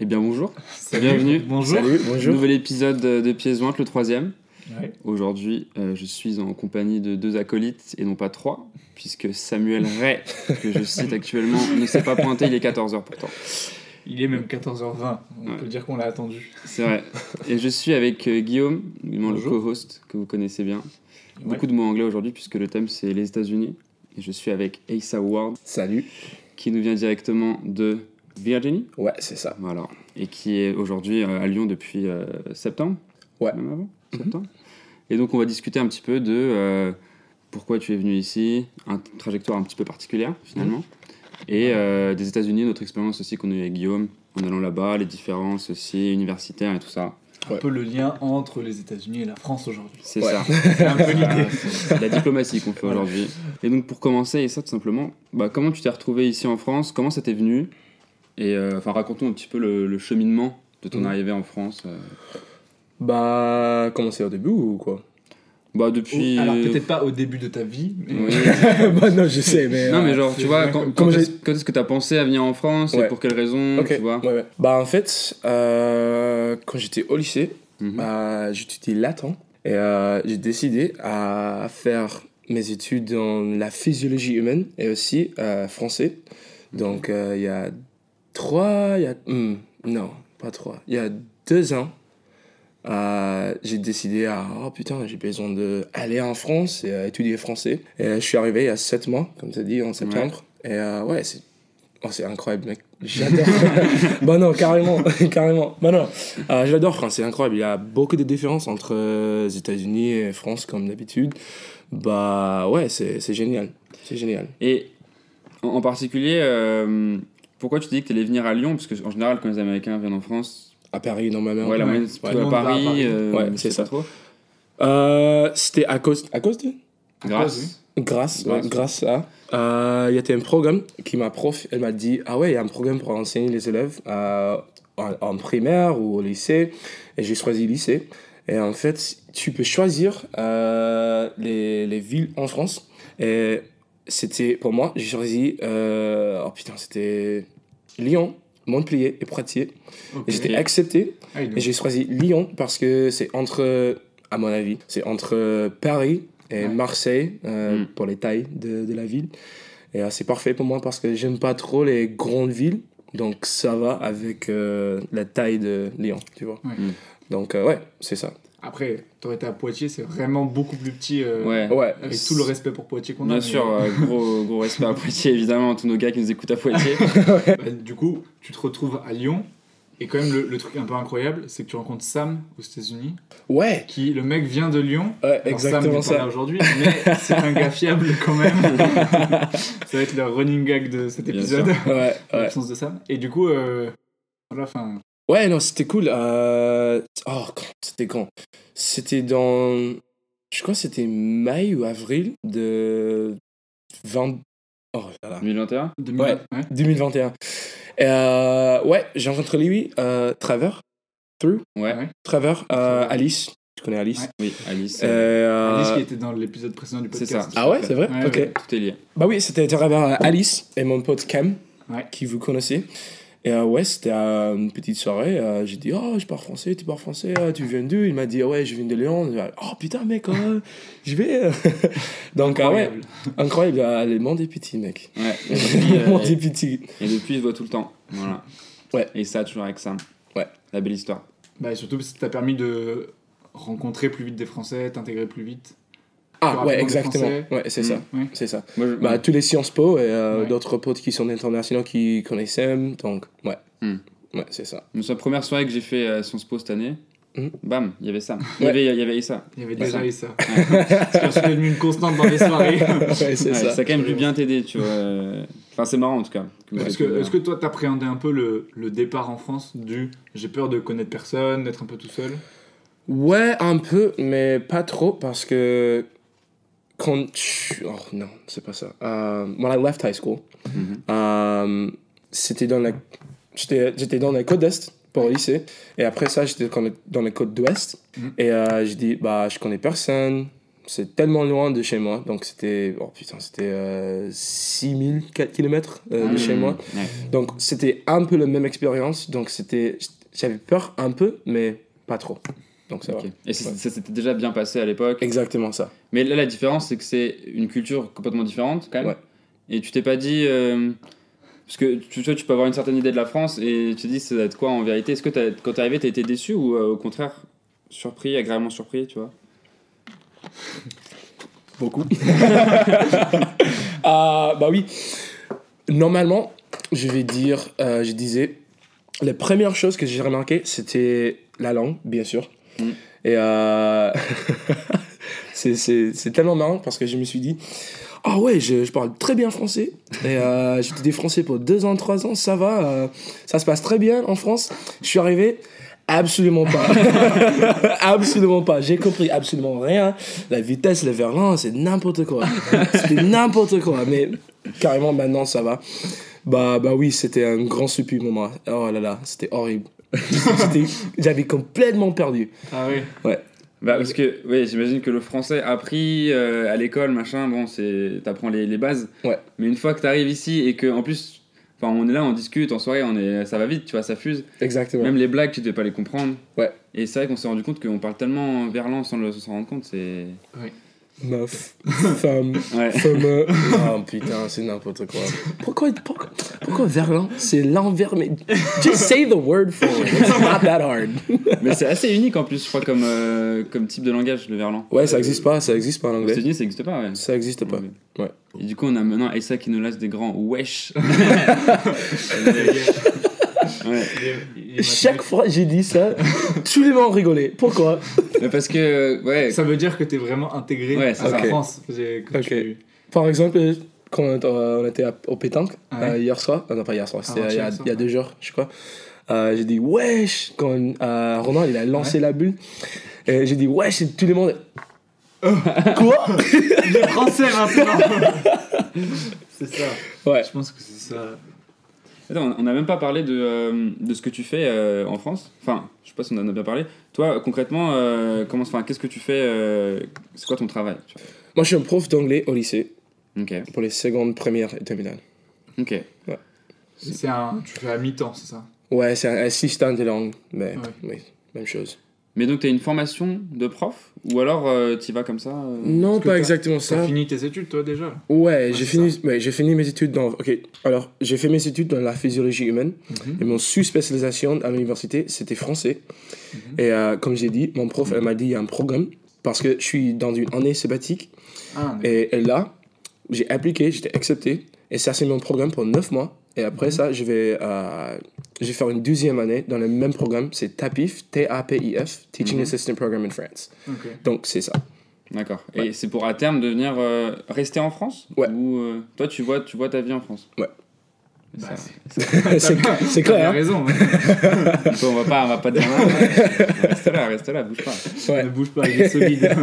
Eh bien bonjour, bienvenue. Bonjour. Salut, bonjour. Nouvel épisode de Pièces jointes, le troisième. Ouais. Aujourd'hui, euh, je suis en compagnie de deux acolytes et non pas trois, puisque Samuel Ray, que je cite actuellement, ne s'est pas pointé, il est 14h pourtant. Il est même 14h20. On Ouais. peut dire qu'on l'a attendu. C'est vrai. Et je suis avec euh, Guillaume, le co-host que vous connaissez bien. Beaucoup de mots anglais aujourd'hui puisque le thème c'est les États-Unis. Et je suis avec Asa Ward, Salut. qui nous vient directement de Virginie. Ouais, c'est ça. Voilà. Et qui est aujourd'hui euh, à Lyon depuis euh, septembre Ouais. Même avant Septembre. Et donc, on va discuter un petit peu de euh, pourquoi tu es venu ici, une trajectoire un petit peu particulière finalement, et euh, des États-Unis, notre expérience aussi qu'on a eu avec Guillaume en allant là-bas, les différences aussi universitaires et tout ça. Un peu le lien entre les États-Unis et la France aujourd'hui. C'est Ouais. ça. C'est un peu l'idée. c'est la diplomatie qu'on fait Voilà. aujourd'hui. Et donc, pour commencer, et ça tout simplement, bah, comment tu t'es retrouvé ici en France? Comment ça t'est venu? Et euh, enfin, raconte-nous un petit peu le, le cheminement de ton Mhm. arrivée en France. euh. Bah, commencer au début ou quoi? Bah, depuis. Alors peut-être pas au début de ta vie, mais Oui. Bah, non, je sais, mais. Non, mais euh, genre, tu vois, quand, est-ce quand est-ce que t'as pensé à venir en France et pour quelles raisons, tu vois? Ouais, ouais. Bah, en fait, euh, quand j'étais au lycée, Mhm. bah, j'étudiais latin et euh, j'ai décidé à faire mes études dans la physiologie humaine et aussi euh, français. Donc, euh, il y a trois, il y a. hmm, non, pas trois. Il y a deux ans, euh, j'ai décidé à. Oh putain, j'ai besoin d'aller en France et euh, étudier français. Et euh, je suis arrivé il y a sept mois, comme tu as dit, en septembre. Et euh, ouais, c'est. Oh, c'est incroyable, mec. J'adore. bah non, carrément, carrément. Bah non, j'adore France, c'est incroyable. Il y a beaucoup de différences entre les États-Unis et France, comme d'habitude. Bah ouais, c'est c'est génial. C'est génial. Et en, particulier, pourquoi tu dis que tu allais venir à Lyon? Parce qu'en général, quand les Américains viennent en France, À Paris, normalement. ouais, la Ouais. moyenne c'est plutôt à Paris. Paris. euh, Ouais, c'est ça. Euh, C'était à cause, à cause de Grâce. Grâce, Grâce. ouais, grâce à. Euh, Il y avait un programme qui m'a prof, elle m'a dit Ah ouais, il y a un programme pour enseigner les élèves euh, en, en primaire ou au lycée. Et j'ai choisi lycée. Et en fait, tu peux choisir euh, les, les villes en France. Et c'était, pour moi, j'ai choisi. euh, oh putain, c'était Lyon, Montpellier et Poitiers. Et j'étais accepté. Ah, Et j'ai choisi Lyon parce que c'est entre, à mon avis, c'est entre Paris et Ouais. Marseille euh, Mm. pour les tailles de, de la ville. Et euh, c'est parfait pour moi parce que j'aime pas trop les grandes villes. Donc ça va avec euh, la taille de Lyon, tu vois. Ouais. Mm. Donc euh, ouais, c'est ça. Après, t'aurais été à Poitiers, c'est vraiment beaucoup plus petit. euh, Ouais. Ouais. Avec tout le respect pour Poitiers qu'on a. Bien mais- sûr, euh, gros, gros respect à Poitiers, évidemment, à tous nos gars qui nous écoutent à Poitiers. Bah, du coup, tu te retrouves à Lyon. Et quand même, le, le truc un peu incroyable, c'est que tu rencontres Sam aux États-Unis. Ouais, Qui, le mec vient de Lyon. ouais Alors, Sam exactement là ça. aujourd'hui, mais c'est un gars fiable quand même. ça va être le running gag de cet épisode. Ouais, ouais. L'absence de Sam. Et du coup, euh, voilà, enfin, Ouais, non, c'était cool. Euh... Oh, quand c'était quand? C'était dans. Je crois que c'était mai ou avril de 20. Oh là là. 2021 2000, Ouais. ouais. 2021. Euh, ouais, j'ai rencontré lui, euh, Trevor. Through Ouais. Ouais. Trevor, euh, Alice. Tu connais Alice? Ouais. Oui, Alice. Euh, Euh, Alice qui était dans l'épisode précédent du C'est podcast. ça. Ah ouais, c'est vrai? Ouais, Ok. ouais. Tout est lié. Bah oui, c'était Trevor, Alice et mon pote Cam, Ouais. qui vous connaissez. Et euh, ouais, c'était à une petite soirée. euh, j'ai dit, oh, je parle français, tu parles français, euh, tu viens d'où? Il m'a dit, ouais, je viens de Lyon. Dit, Oh putain, mec, euh, je vais. Donc, ah ouais, Incroyable. incroyable, euh, le monde est petit, mec. Ouais. Et depuis, Le monde euh, est petit. et depuis, il se voit tout le temps. Voilà. Ouais. Et ça, toujours avec Sam. Ouais. La belle histoire. Bah, et surtout, parce que ça t'a permis de rencontrer plus vite des Français, t'intégrer plus vite. Ah ouais, exactement. Ouais, c'est ça. Ouais. C'est ça. Moi, je... Bah, tous les Sciences Po et euh, Ouais. d'autres potes qui sont internationaux qui connaissent. Donc, ouais. Mm. Ouais, c'est ça. Sur la première soirée que j'ai fait à Sciences Po cette année, Mhm. bam, il y avait Sam. Il y Ouais. avait, il y avait Issa. Il y avait déjà ça. eu ça. C'est devenu une constante dans les soirées. ouais, c'est Ouais, ça. ça a quand même dû bien t'aider, tu vois. Enfin, c'est marrant en tout cas. que Est-ce que, est-ce que toi, t'appréhendais un peu le, le départ en France du j'ai peur de connaître personne, d'être un peu tout seul Ouais, un peu, mais pas trop parce que quand tu... Oh non, c'est pas ça. Euh, when I left high school, euh, c'était dans la... J'étais j'étais dans la côte est pour le lycée. Et après ça, j'étais dans la- côte d'ouest. Mhm. Et euh, j'ai dit, bah, je connais personne. c'est tellement loin de chez moi. Donc c'était, oh putain, c'était euh, 6000 km de chez Hmm, moi. Donc c'était un peu la même expérience. Donc c'était, j'avais peur un peu, mais pas trop. Donc ça Ok. va. Et ça s'était déjà bien passé à l'époque. Exactement ça. Mais là, la différence, c'est que c'est une culture complètement différente, quand même. Ouais. Et tu t'es pas dit. euh, parce que tu, tu peux avoir une certaine idée de la France et tu te dis, ça va être quoi en vérité? Est-ce que quand t'es arrivé, t'as été déçu ou euh, au contraire, surpris, agréablement surpris, tu vois? Beaucoup. Ah, bah oui. Normalement, je vais dire, euh, je disais, la première chose que j'ai remarqué, c'était la langue, bien sûr. Et euh, c'est- tellement marrant parce que je me suis dit, ah ouais, je, parle très bien français. Et euh, j'ai étudié français pour deux ans, trois ans, ça va, euh, ça se passe très bien en France. Je suis arrivé, absolument pas. absolument pas. J'ai compris absolument rien. La vitesse, le verlan, c'est n'importe quoi. C'était n'importe quoi. Mais carrément, maintenant, ça va. Bah, bah oui, c'était un grand pour moi. Oh là là, c'était horrible. J'avais complètement perdu. Ah oui. Bah, parce que, oui, j'imagine que le français appris euh, à l'école, machin, bon, c'est. T'apprends les, les bases. Ouais. Mais une fois que t'arrives ici et que, en plus. Enfin, on est là, on discute en soirée, on est, ça va vite, tu vois, ça fuse. Exactement. Même les blagues, tu devais pas les comprendre. Ouais. Et c'est vrai qu'on s'est rendu compte qu'on parle tellement verlan sans le- sans s'en rendre compte, c'est. Meuf, femme, Ouais. femme. Oh putain, c'est n'importe quoi. Pourquoi, pourquoi, pourquoi verlan C'est l'envers, mais. Just say the word for it. It's not that hard. Mais c'est assez unique en plus, je crois, comme, euh, comme type de langage, le verlan. Ouais, ça existe pas, ça existe pas en Aux anglais. États-Unis, ça existe pas, ouais. Ça existe pas. Ouais. Et du coup, on a maintenant Aïssa qui nous lance des grands wesh. Ouais. Chaque fois que j'ai dit ça, tous les gens ont rigolé. Pourquoi? Mais parce que, ouais. Ça veut dire que t'es vraiment intégré Ouais, à c'est la. France. Tu- Par exemple, quand on était, à- au pétanque Ouais. euh, hier soir, euh, non pas hier soir, c'était Avant-hier il y, a, soir. il y a deux jours, je crois. Euh, j'ai dit wesh quand euh, Ronan il a lancé la bulle. Et j'ai dit wesh et tout le monde. Quoi? Il est français maintenant C'est ça. Ouais. Je pense que c'est ça. Attends, on n'a même pas parlé de, euh, de ce que tu fais euh, en France. Enfin, je sais pas si on en a bien parlé. Toi, concrètement, euh, comment, enfin, qu'est-ce que tu fais euh, C'est quoi ton travail tu Moi je suis un prof d'anglais au lycée vois Ok. pour les secondes, premières et terminales. Ok. C'est un. Tu fais à mi-temps, c'est ça? Ouais, c'est un assistant de langue, mais Ouais. oui, même chose. Mais donc, tu as une formation de prof Ou alors tu y vas comme ça euh Non, pas exactement T'as ça. fini tes études, toi, déjà Ouais, j'ai fini, ouais, j'ai fini mes études dans. Ok, alors j'ai fait mes études dans la physiologie humaine et mon sous-spécialisation à l'université c'était français. Et euh, comme j'ai dit, mon prof elle m'a dit il y a un programme parce que je suis dans une année sabbatique Ah, et, et là j'ai appliqué, j'étais accepté et ça c'est mon programme pour 9 mois. Et après ça, je vais, euh, je vais faire une deuxième année dans le même programme, c'est TAPIF, T-A-P-I-F, Teaching Mhm. Assistant Program in France. Donc c'est ça. D'accord. Et c'est pour à terme devenir euh, rester en France? Ouais. Ou euh, toi, tu vois, tu vois ta vie en France? Ouais. Bah, c'est- clair, hein raison. Bon, on va pas, on va pas dire non. reste là, reste là, bouge pas. Ouais. Ne bouge pas, il est solide.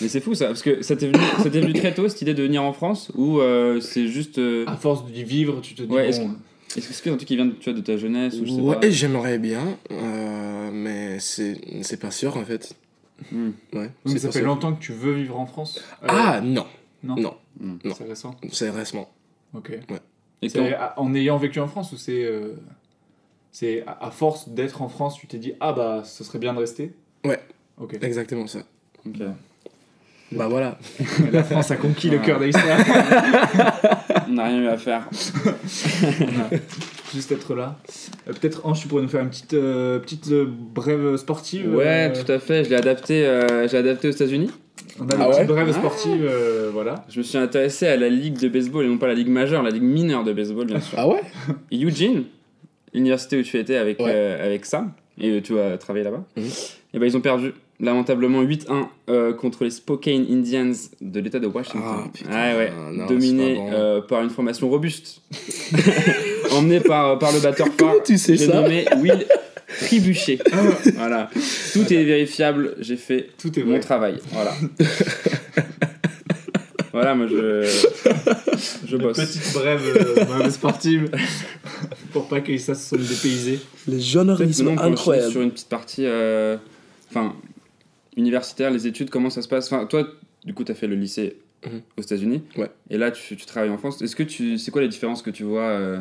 Mais c'est fou ça, parce que ça t'est venu, ça t'est venu très tôt cette idée de venir en France ou euh, c'est juste. euh, à force d'y vivre, tu te dis. Ouais, est-ce bon, Est-ce que c'est un truc qui vient de, tu vois, de ta jeunesse ou je sais Ouais, pas j'aimerais bien, euh, mais c'est c'est pas sûr en fait. Hmm. Ouais, mais c'est ça pas fait sûr. longtemps que tu veux vivre en France Euh, Ah non, non. non, non. C'est récent. c'est récemment. Ok. Et C'est quand- à- en ayant vécu en France ou c'est. euh, c'est à à force d'être en France, tu t'es dit ah bah ce serait bien de rester? Ouais. Ok. Exactement ça. Ok. Bah voilà. La France a conquis le cœur d'Aïssa. On n'a rien eu à faire. Juste être là. Euh, Peut-être Ange, tu pourrais nous faire une petite, euh, petite euh, brève sportive. Ouais, euh, tout à fait. Je l'ai adapté, euh, j'ai adapté aux États-Unis. On a une Ah petite ouais brève Ah. sportive, euh, voilà. Je me suis intéressé à la ligue de baseball et non pas la ligue majeure, la ligue mineure de baseball, bien sûr. Ah ouais Eugene, l'université où tu étais avec, Ouais. euh, avec Sam, et tu as travaillé là-bas, Mhm. et ben ils ont perdu lamentablement 8-1 euh, contre les Spokane Indians de l'état de Washington. Ah, putain, ouais, ouais. non, Dominé bon. euh, par une formation robuste, emmené par, par le batteur phare. Tu sais J'ai ça nommé Will Tribuchet. voilà. Tout est vérifiable, j'ai fait Tout est mon vrai. travail. Voilà. voilà, moi je. Je Une bosse. petite brève, euh, brève sportive. Pour pas que ça se sont dépaysés. Le Peut-être journalisme maintenant, on peut enchaîner incroyable. sur une petite partie. euh, Enfin, universitaire, les études, comment ça se passe? Enfin, toi, du coup, tu as fait le lycée Mhm. aux États-Unis. Ouais. Et là, tu, tu travailles en France. Est-ce que tu. C'est quoi les différences que tu vois euh,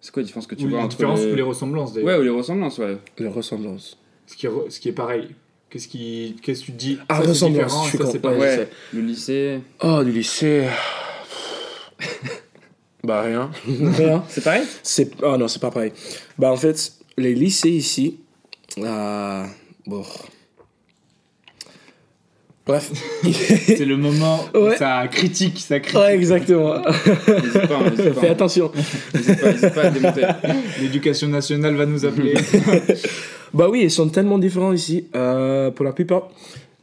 C'est quoi les différences que tu Ou vois les entre. différences les- ou les ressemblances d'ailleurs. Ouais, ou les ressemblances, ouais. Les ressemblances. Ce, qui est, re- ce qui est pareil. Qu'est-ce qui, qu'est-ce que tu dis? Ah, ça, ressemblance, je suis ça, c'est pas. Ouais, le lycée. Oh, du lycée. bah, rien. rien. C'est pareil? C'est... Oh non, c'est pas pareil. Bah, en fait, les lycées ici. euh, Bon. Bref. C'est le moment où Ouais. ça critique, ça critique. ouais, exactement. N'hésite pas, n'hésite pas, Fais attention. N'hésite pas, n'hésite pas à démonter. L'éducation nationale va nous appeler. Bah oui, ils sont tellement différents ici. Euh, pour la plupart,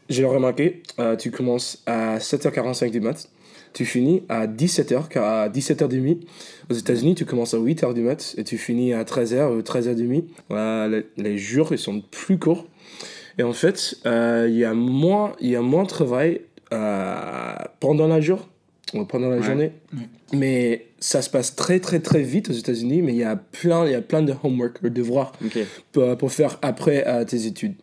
j'ai remarqué, euh, tu commences à 7h45 du mat, tu finis à 17h, car à 17h30. Aux États-Unis, tu commences à 8h du mat et tu finis à 13h ou 13h30. Voilà, les, les jours, ils sont plus courts. Et en fait, euh, il y a moins, y a moins de travail euh, pendant la jour, ou pendant la Ouais. journée. Ouais. Mais ça se passe très très très vite aux États-Unis, mais il y a plein, il y a plein de homework, de devoirs pour, pour faire après euh, tes études.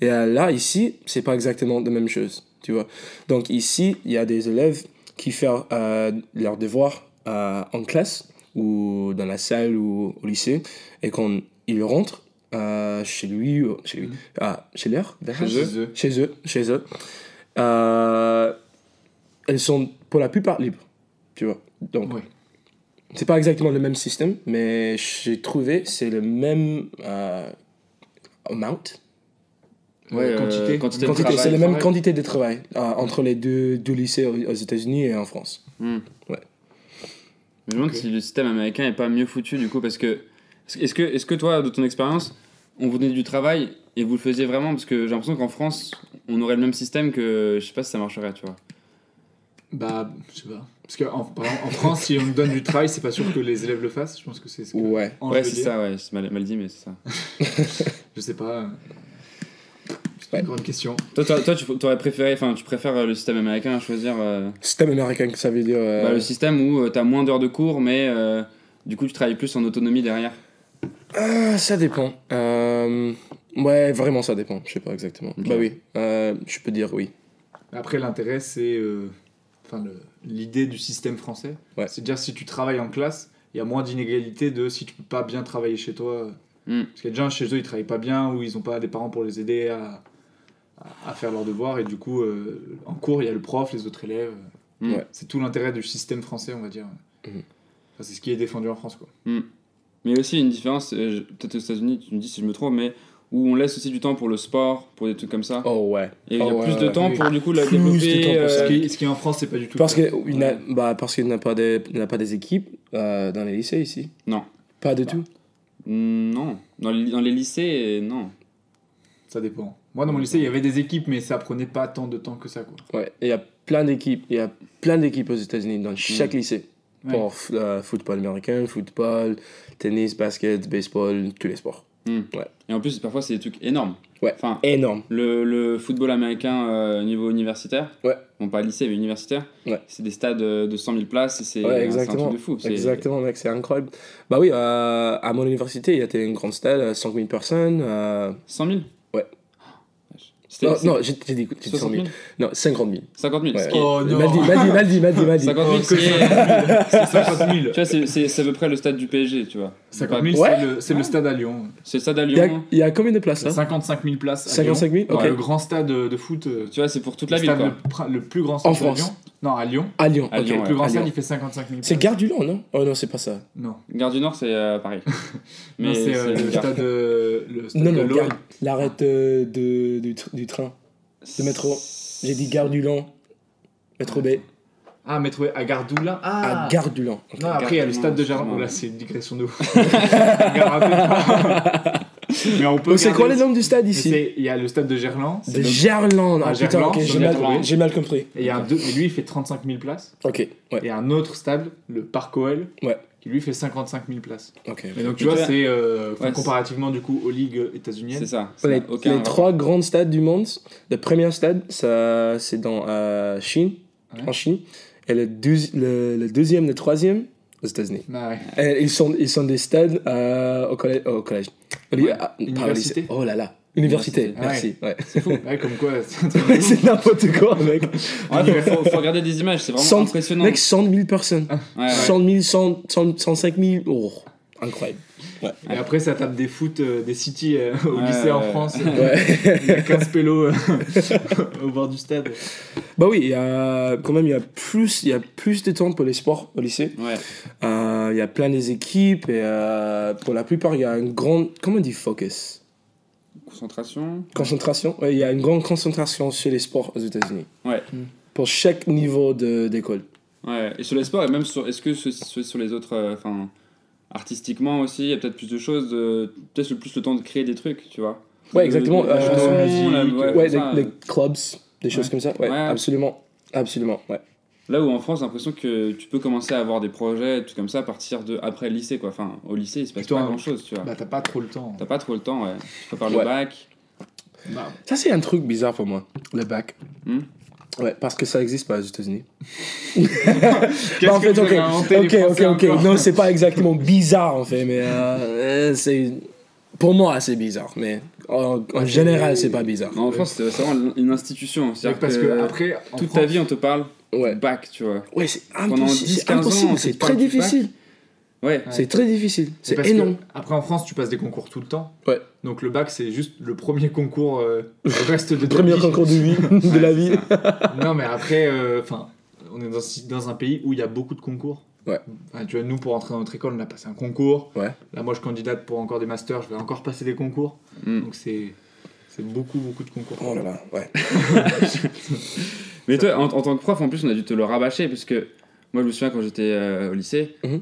Et euh, là, ici, c'est pas exactement la même chose, tu vois. Donc ici, il y a des élèves qui font euh, leurs devoirs euh, en classe ou dans la salle ou au lycée, et quand ils rentrent euh, chez lui, ou- chez lui, ah, chez leur, Chez eux. chez eux, chez eux, euh, elles sont pour la plupart libres, tu vois. Donc Ouais. c'est pas exactement le même système, mais j'ai trouvé c'est le même euh, amount. Ouais, euh, quantité. quantité de Quantité, travail. c'est la même travail. quantité de travail euh, entre les deux, deux lycées aux aux États-Unis et en France. Hmm. Ouais. Je me demande si le système américain est pas mieux foutu du coup parce que est-ce que est-ce que toi de ton expérience on vous donnait du travail et vous le faisiez vraiment? Parce que j'ai l'impression qu'en France on aurait le même système que je sais pas si ça marcherait tu vois. Bah, je sais pas. Parce qu'en en, en France, si on donne du travail, c'est pas sûr que les élèves le fassent. Je pense que c'est ce que Ouais. Ouais c'est ça ouais c'est mal, mal dit mais c'est ça. Je sais pas. C'est Ouais. une grande question. Toi toi, toi, tu aurais préféré enfin tu préfères euh, le système américain à choisir euh, Système américain, que ça veut dire. euh, bah, le système où tu as moins d'heures de cours mais euh, du coup tu travailles plus en autonomie derrière. Ah, ça dépend. Euh, ouais, vraiment, ça dépend. Je sais pas exactement. Bah oui, euh, je peux dire oui. Après, l'intérêt, c'est. euh, Enfin, l'idée du système français. Ouais. C'est de dire si tu travailles en classe, il y a moins d'inégalité de si tu peux pas bien travailler chez toi. Hmm. Parce qu'il y a des gens chez eux, ils travaillent pas bien ou ils ont pas des parents pour les aider à, à, à faire leurs devoirs. Et du coup, euh, en cours, il y a le prof, les autres élèves. Hmm. Ouais. C'est tout l'intérêt du système français, on va dire. Enfin, c'est ce qui est défendu en France, quoi. Mais aussi une différence, euh, peut-être aux États-Unis, tu me dis si je me trompe, mais où on laisse aussi du temps pour le sport, pour des trucs comme ça. Oh ouais. Et il y a Oh, plus de temps oui. pour du coup la Plus développer. temps euh. Ce qui, ce qui en France, c'est pas du tout. Parce qu'il n'a bah, parce qu'il n'a pas, des- il n'a pas des équipes euh, dans les lycées ici. Non. Pas du Bah. tout. Non, dans les, dans les lycées, non. Ça dépend. Moi, dans mon lycée, il y avait des équipes, mais ça prenait pas tant de temps que ça, quoi. Ouais. Et Il y a plein d'équipes. Il y a plein d'équipes aux États-Unis dans chaque lycée. Ouais. Pour euh, football américain, football, tennis, basket, baseball, tous les sports. Et en plus, parfois, c'est des trucs énormes. Ouais. Enfin, Énorme. le, le football américain euh, niveau universitaire, Ouais. bon, pas lycée, mais universitaire, Ouais. c'est des stades euh, de 100 000 places c'est Ouais, un exactement. truc de fou. Exactement, mec, c'est incroyable. Bah oui, euh, à mon université, il y avait une grande stade, euh, 5 000 personnes. euh, 100 000 Ouais. C'était- Non, non, j'ai dit, j'ai dit 100 60 000. 000 Non, 50 000. 50 000 Ouais. ce qui est- Oh non Mal dit, mal dit, mal dit, mal dit, mal dit. 50 000, Oh, ce que qui est- 50 000. C'est 50 000. Tu vois, c'est- à peu près le stade du PSG, tu vois. 50 000, Ouais. c'est le, le stade à Lyon. C'est le stade à Il y, a, Lyon. il y a combien de places là? 55 000 places. à 55 000 Lyon. Ok. Ouais, Le grand stade de de foot. euh, Tu vois, c'est pour toute la le ville, quoi. le, le plus grand stade En de France. Lyon. Non, à Lyon. À Lyon, À ok. Lyon, Le ouais. plus grand à stade, il fait 55 000 C'est. Gare du Lyon, non? Oh non, c'est pas ça. Non. Gare du Nord, c'est euh, pareil. Non, c'est euh, le stade, le Non, non, l'arrête de, du, tr- du train. de métro. J'ai dit Gare du Lyon. Métro B. Ah, métro à Gare Doulin. Ah, À Gare du. Ok. Non, après, il y a le stade de. Oh là, c'est une digression de ouf. Mais on peut. Donc c'est quoi les noms du stade Mais ici Il y a le stade de Gerland. c'est De Gerland. Ah putain, ok, j'ai mal, j'ai mal compris. Et il y a un deux, mais lui, il fait 35 000 places. Ok, ouais, Et un autre stade, le Parc OL, Ouais. Qui lui fait 55 000 places. ok. Et donc, tu vois, c'est euh, Ouais, comparativement du coup aux ligues états-uniennes. C'est ça. ça Les, rapport. trois grands stades du monde, le premier stade, ça, c'est dans euh, Chine, Ouais. en Chine, et le, deuxi- le, le deuxième, le troisième, aux États-Unis. Ah ouais. Et ils sont, ils sont des stades euh, au collège, au au université. Oh là là, Université, merci. Ouais. C'est fou. Ouais, comme quoi. c'est n'importe quoi, mec. Ouais, faut, faut- regarder des images, c'est vraiment Cent- impressionnant. Mec, 100 000 personnes. Ouais, ouais. 100 000, 100, 100, 105 000. Oh, incroyable. Et après, ça tape des foot, euh, des city euh, au Ouais, lycée en ouais. France. Ouais. Il y a 15 pélos euh, au bord du stade. bah oui, il y a quand même il y a plus, il y a plus de temps pour les sports au lycée. Ouais. Euh, Il y a plein des équipes et euh, pour la plupart, il y a un grand, comment on dit focus? Concentration. Concentration. Ouais, il y a une grande concentration sur les sports aux États-Unis. Ouais. Pour chaque niveau de- d'école. Ouais. Et sur les sports, et même sur. Est-ce que ce- ce- sur les autres. euh, Enfin. artistiquement aussi, il y a peut-être plus de choses. Peut-être plus le temps de créer des trucs, tu vois. Ouais, De- exactement. de- la Euh, chanson, musique, la- ouais, Ouais, ça, les clubs, des choses Ouais. comme ça. Ouais, Ouais. absolument. Absolument, ouais. Là où en France, j'ai l'impression que tu peux commencer à avoir des projets, tout comme ça, à partir de après le lycée, quoi. Enfin, au lycée, il se passe Plutôt pas un- grand chose, tu vois. Bah, t'as pas trop le temps. T'as pas trop le temps, ouais. Tu prépares Ouais. le bac. Bah, Ça, c'est un truc bizarre pour moi, le bac. Hmm. Ouais, parce que ça existe pas aux États-Unis. Qu'est-ce Bah, en que fait, vous ok, avez inventé, les ok, ok, Français, ok. encore Non, c'est pas exactement bizarre en fait, mais euh, euh, c'est pour moi c'est bizarre, mais en, général c'est- pas bizarre. Non, en France, c'est vraiment une institution. C'est-à-dire Parce que après, toute France, ta vie, on te parle Ouais, bac, tu vois. ouais, c'est Pendant impossible, 10, c'est 15 ans, impossible, on c'est te très difficile, Ouais. c'est très difficile, c'est énorme. que après en France, tu passes des concours tout le temps. Ouais. Donc le bac, c'est juste le premier concours. euh, le reste de Le premier vie. concours de vie, de la vie. Non, mais après, euh, enfin, on est dans, dans un pays où il y a beaucoup de concours. Ouais. Enfin, tu vois, nous, pour entrer dans notre école, on a passé un concours. Ouais. Là, moi, je candidate pour encore des masters, je vais encore passer des concours. Mm. Donc, c'est c'est beaucoup, beaucoup de concours. Oh là là, ouais. Mais toi, en, en tant que prof, en plus, on a dû te le rabâcher, parce que moi, je me souviens quand j'étais euh, au lycée, Mhm.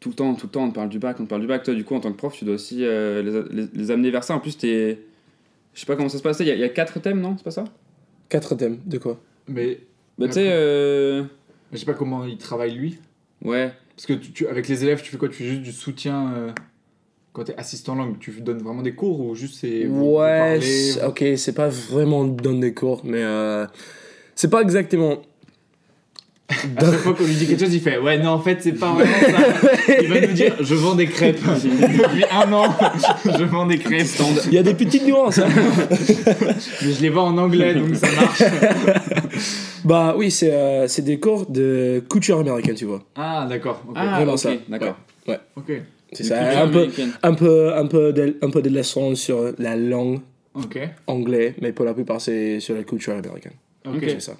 tout le temps, tout le temps, on te parle du bac, on te parle du bac. Toi, du coup, en tant que prof, tu dois aussi euh, les, les- les amener vers ça. En plus, t'es. Je sais pas comment ça se passe. Il y, a- il y a quatre thèmes, non C'est pas ça? Quatre thèmes, de quoi? Mais Bah, tu sais. euh, je sais pas comment il travaille lui. Ouais. Parce que tu, tu- avec les élèves, tu fais quoi? Tu fais juste du soutien euh, quand t'es assistant langue Tu donnes vraiment des cours ou juste c'est. Ouais, parlez, ok, c'est pas vraiment dans des cours, mais euh, c'est pas exactement. À chaque fois qu'on lui dit quelque chose, il fait Ouais, non, en fait, c'est pas vraiment ça. Il va nous dire Je vends des crêpes. Depuis un an, je vends des crêpes. Il y a des petites nuances. hein. Mais je les vends en anglais, donc ça marche. Bah oui, c'est euh, c'est des cours de couture américaine, tu vois. Ah, d'accord. Ah, vraiment ça. D'accord. Ok. C'est ça. Un peu, un peu, un peu, de, un peu de leçons sur la langue Ok. anglaise, mais pour la plupart c'est sur la culture américaine. Ok. Ok. C'est ça.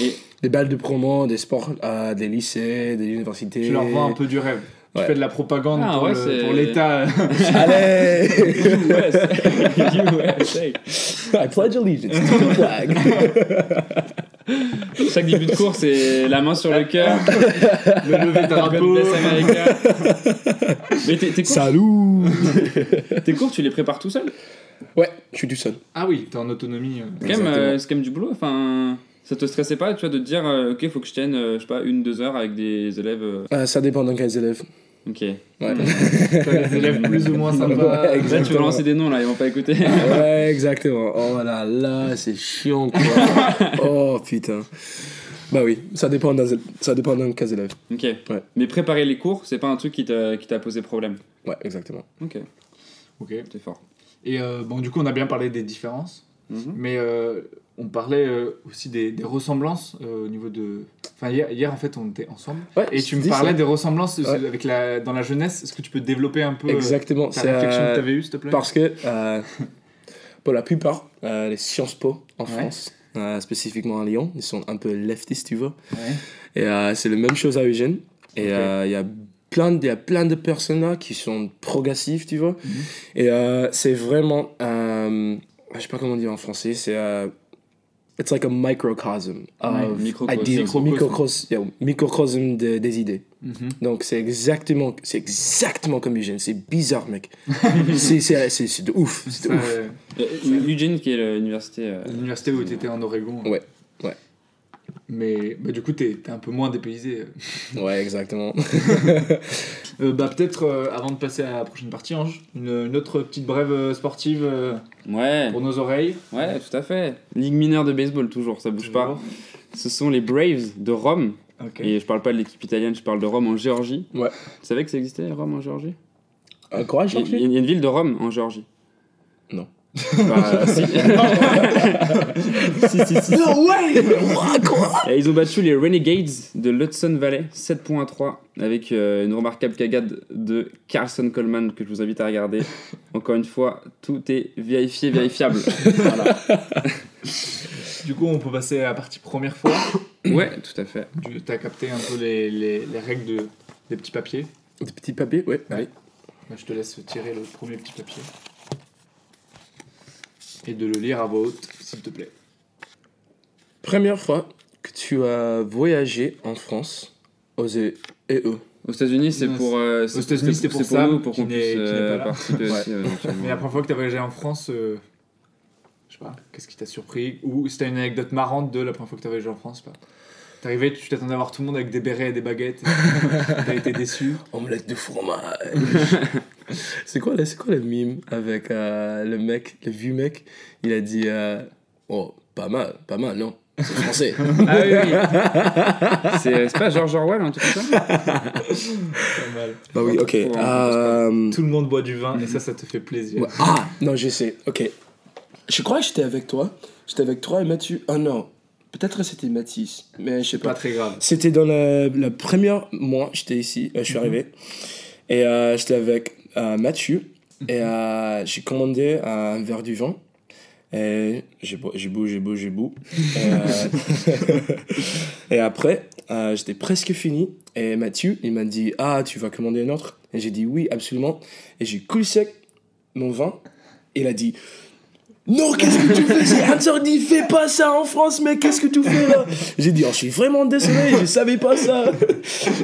Et Des balles de promo, des sports, euh, des lycées, des universités. Tu leur vends un peu du rêve. Tu Ouais. fais de la propagande Ah, pour, ouais, le- c'est- pour l'État. Allez USA. I pledge allegiance to the flag. Chaque début de cours, c'est la main sur le cœur. le lever de drapeau. Mais tes, tes cours, Salut tes cours, tu les prépares tout seul? Ouais, je suis tout seul. Ah oui, t'es en autonomie. euh. C'est quand, même, euh, c'est quand même du boulot. Enfin, ça te stressait pas, tu vois, de te dire, euh, ok, faut que je tienne, euh, je sais pas, une, deux heures avec des élèves. euh, Euh, ça dépend d'un quels élèves. Ok. Ouais. Des élèves plus ou moins sympas. Ouais, Là, tu veux lancer des noms, là, ils vont pas écouter. ouais, exactement. Oh là là, c'est chiant quoi. oh putain. Bah oui, ça dépend d'un ça dépend d'un cas élève. ok. Ouais. Mais préparer les cours, c'est pas un truc qui t'a qui t'a posé problème? Ouais, exactement. Ok, Ok. c'est fort. Et euh, bon, du coup, on a bien parlé des différences. Mhm. Mais euh, on parlait euh, aussi des, des ressemblances euh, au niveau de. Enfin, hier, hier, en fait, on était ensemble. Ouais, Et tu me parlais ça. des ressemblances euh, Ouais. avec la, dans la jeunesse. Est-ce que tu peux développer un peu Exactement. c'est, réflexion que tu avais eue, s'il te plaît? Parce que pour la plupart, les Sciences Po en Ouais. France, spécifiquement à Lyon, ils sont un peu leftistes, tu vois. Ouais. Et c'est la même chose à Eugène. Et il y a plein de- il y a plein de personnes là qui sont progressives, tu vois. Mhm. Et euh, c'est vraiment, euh, je sais pas comment dire en français, c'est euh, it's like a microcosm Ouais, of microcosme. ideas, Microcosme. microcosme, yeah, microcosme de- des idées. Mhm. Donc c'est exactement, c'est exactement comme Eugène. C'est bizarre, mec. c'est c'est c'est c'est de ouf, c'est de Ça, ouf. euh, Eugene, qui est l'université. euh, L'université où tu étais en Oregon. Ouais, ouais. Mais bah, du coup, t'es es un peu moins dépaysé. Ouais, exactement. Euh, bah, Peut-être, euh, avant de passer à la prochaine partie, Ange, une, une autre petite brève euh, sportive euh, Ouais, pour nos oreilles. ouais, tout à fait. Ligue mineure de baseball, toujours, ça bouge pas. Ce sont les Braves de Rome. Ok. Et je parle pas de l'équipe italienne, je parle de Rome en Géorgie. Ouais. Tu savais que ça existait, Rome en Géorgie? Il y, a- il y a une ville de Rome en Géorgie. Non. Bah, si. si, si, si. No way Quoi? Et ils ont battu les Renegades de l'Hudson Valley 7 points à 3 avec euh, une remarquable cagade de Carlson Coleman que je vous invite à regarder. Encore une fois, tout est vérifié, vérifiable. Voilà. Du coup, on peut passer à la partie première fois. Ouais, tout à fait. Tu as capté un peu les, les, les règles de, des petits papiers? Des petits papiers, ouais. Ouais. allez. Bah, je te laisse tirer le premier petit papier. Et de le lire à voix haute, s'il te plaît. Première fois que tu as voyagé en France aux E- EE. Aux États-Unis, c'est Non, pour. euh, c'est- États-Unis, c'était pour c'est Sam, nous, pour qu'on puisse euh, participer Ouais. euh. Mais la première fois que tu as voyagé en France, euh, je sais pas, qu'est-ce qui t'a surpris Ou si t'as une anecdote marrante de la première fois que tu as voyagé en France, pas. T'es arrivé, tu t'attendais à voir tout le monde avec des bérets et des baguettes. et T'as été déçu. Omelette de fromage. c'est quoi, le- c'est quoi le mime avec euh, le mec, le vieux mec? Il a dit euh, Oh, pas mal, pas mal, non? C'est français. Ah oui, oui. C'est c'est pas George Orwell, truc comme ça? Pas mal. bah oui, ok. Ouais, euh, Tout le monde boit du vin et ça, ça te fait plaisir. ouais. Ah, non, je sais, ok. Je crois que j'étais avec toi. J'étais avec toi et Mathieu. Ah non, peut-être que c'était Mathis, mais je sais Pas pas. très grave. C'était dans le, le premier mois, j'étais ici, euh, je suis arrivé. Et euh, j'étais avec euh, Mathieu. Et euh, j'ai commandé un verre du vin. Et j'ai bu, j'ai bu, j'ai. Et, euh, et après, euh, j'étais presque fini. Et Mathieu, il m'a dit Ah, tu vas commander un autre? Et j'ai dit Oui, absolument. Et j'ai coulé sec mon vin. Il a dit non, qu'est-ce que tu fais? C'est interdit, fais pas ça en France, mais qu'est-ce que tu fais là? J'ai dit, oh, je suis vraiment désolé, je savais pas ça.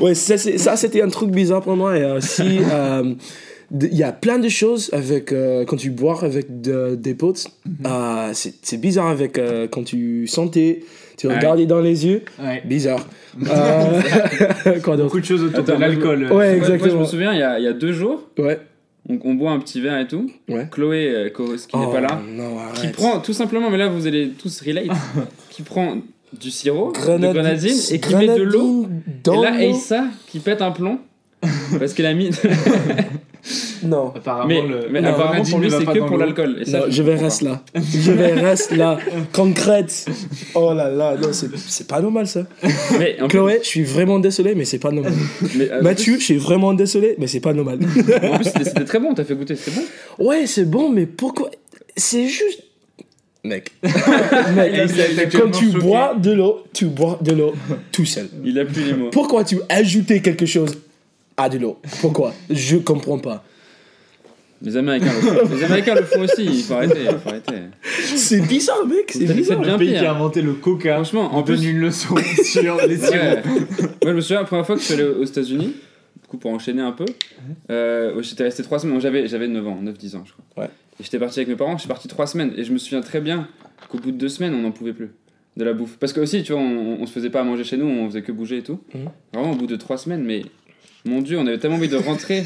Ouais, ça, c'était un truc bizarre pour moi. Et euh, d- il y a plein de choses avec, euh, quand tu bois avec de- des potes. euh, c'est bizarre avec euh, quand tu sentais, tu Ouais. regardais dans les yeux. Ouais. Bizarre. Euh, quoi Beaucoup de choses autour Attends, de je- l'alcool. Ouais, Moi, moi, je exactement. me souviens, il y a, il y a deux jours, Ouais. on, on boit un petit verre et tout. Ouais. Chloé, euh, qui n'est Oh, pas là, Non, qui prend tout simplement, mais là vous allez tous relate, qui prend du sirop, Grenadine- de grenadine et qui met de l'eau. Et dans là. Aïssa qui pète un plomb. Parce qu'elle a mis. Non. Apparemment, mais le, mais non, apparemment, pour lui, c'est que pour l'alcool. Et ça, Non, je rester là. Je vais rester là. Concrète. Oh là là, non, c'est pas normal ça. Mais en plus- Chloé, je suis vraiment désolé, mais c'est pas normal. mais, euh, Mathieu, je suis vraiment désolé, mais c'est pas normal. En plus, c'était très bon, t'as fait goûter, c'était bon. Ouais, c'est bon, mais pourquoi? C'est juste. Mec. Mec, Il a- il a été quand tu choqué. bois de l'eau, tu bois de l'eau tout seul. Il a plus les mots. Pourquoi tu ajouter quelque chose à de l'eau? Pourquoi? Je comprends pas. Les Américains le font. Les Américains le font aussi, il faut arrêter. Il faut arrêter. C'est bizarre, mec, c'est bizarre. faites bien le pays pire. qui a inventé le coca Franchement, en plus. donne une leçon sur les sirops. Ouais. Moi, je me souviens, la première fois que je suis allé aux États-Unis, du coup, pour enchaîner un peu, euh, j'étais resté 3 semaines. J'avais, j'avais 9 ans, 9-10 ans, je crois. Ouais. Et j'étais parti avec mes parents, je suis parti 3 semaines. Et je me souviens très bien qu'au bout de 2 semaines, on n'en pouvait plus de la bouffe. Parce que aussi, tu vois, on, on se faisait pas à manger chez nous, on faisait que bouger et tout. Mhm. Vraiment, au bout de 3 semaines, mais. Mon dieu, on avait tellement envie de rentrer,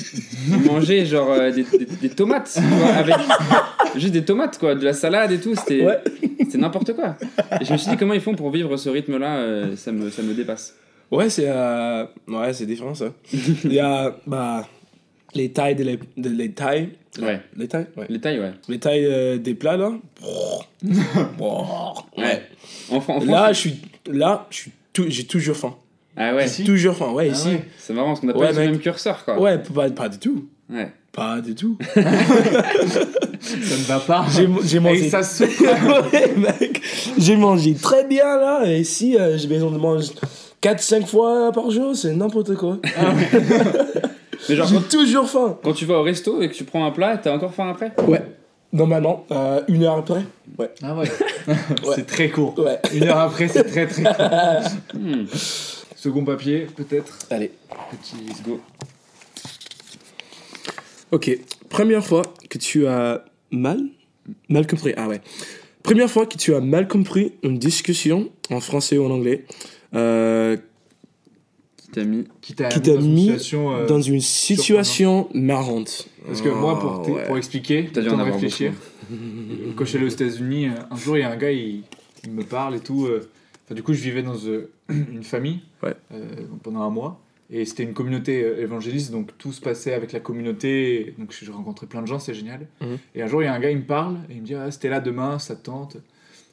manger genre euh, des, des- des tomates, tu vois, avec juste des tomates quoi, de la salade et tout, c'était Ouais. n'importe quoi. Et je me suis dit comment ils font pour vivre ce rythme-là, euh, ça me ça me dépasse. Ouais, c'est euh, ouais, c'est différent ça. Il y a bah les tailles de les, de les tailles, Ouais. les tailles, ouais. Les tailles, ouais. Les tailles euh, des plats là. ouais. En, en France, Là, je suis là, je suis tout, j'ai toujours faim. Ah ouais, Ici Toujours faim. Ouais, Ah ici. ouais. c'est marrant parce qu'on a pas Ouais, le même curseur quoi. Ouais, pas, pas du tout. Ouais. Pas du tout. Ça ne va pas. J'ai j'ai Et mangé. ça soupe. ouais, mec. J'ai mangé très bien là. Et ici, euh, j'ai besoin de manger 4-5 fois par jour. C'est n'importe quoi. Mais genre J'ai quand, toujours faim. quand tu vas au resto et que tu prends un plat, t'as encore faim après? Ouais. Normalement, euh, une heure après. Ouais. Ah ouais. C'est très court. Ouais. Une heure après, c'est très très court. Hmm. Second papier, peut-être. Allez. Petit. Let's go. Ok. Première fois que tu as mal, mal compris. Ah ouais. Première fois que tu as mal compris une discussion en français ou en anglais euh, Qui t'a mis? Qui t'a une situation, euh, dans une situation marrante. Parce que moi, pour, t- ouais. pour expliquer, T'as dû en réfléchir. Quand je suis allé aux États-Unis, euh, un jour, il y a un gars, il, il me parle et tout. euh, du coup, je vivais dans euh, une famille Ouais. euh, pendant un mois. Et c'était une communauté euh, évangéliste, donc tout se passait avec la communauté. Donc j'ai rencontré plein de gens, c'est génial. Mhm. Et un jour, il y a un gars, il me parle, et il me dit ah, C'était là demain, ça te tente.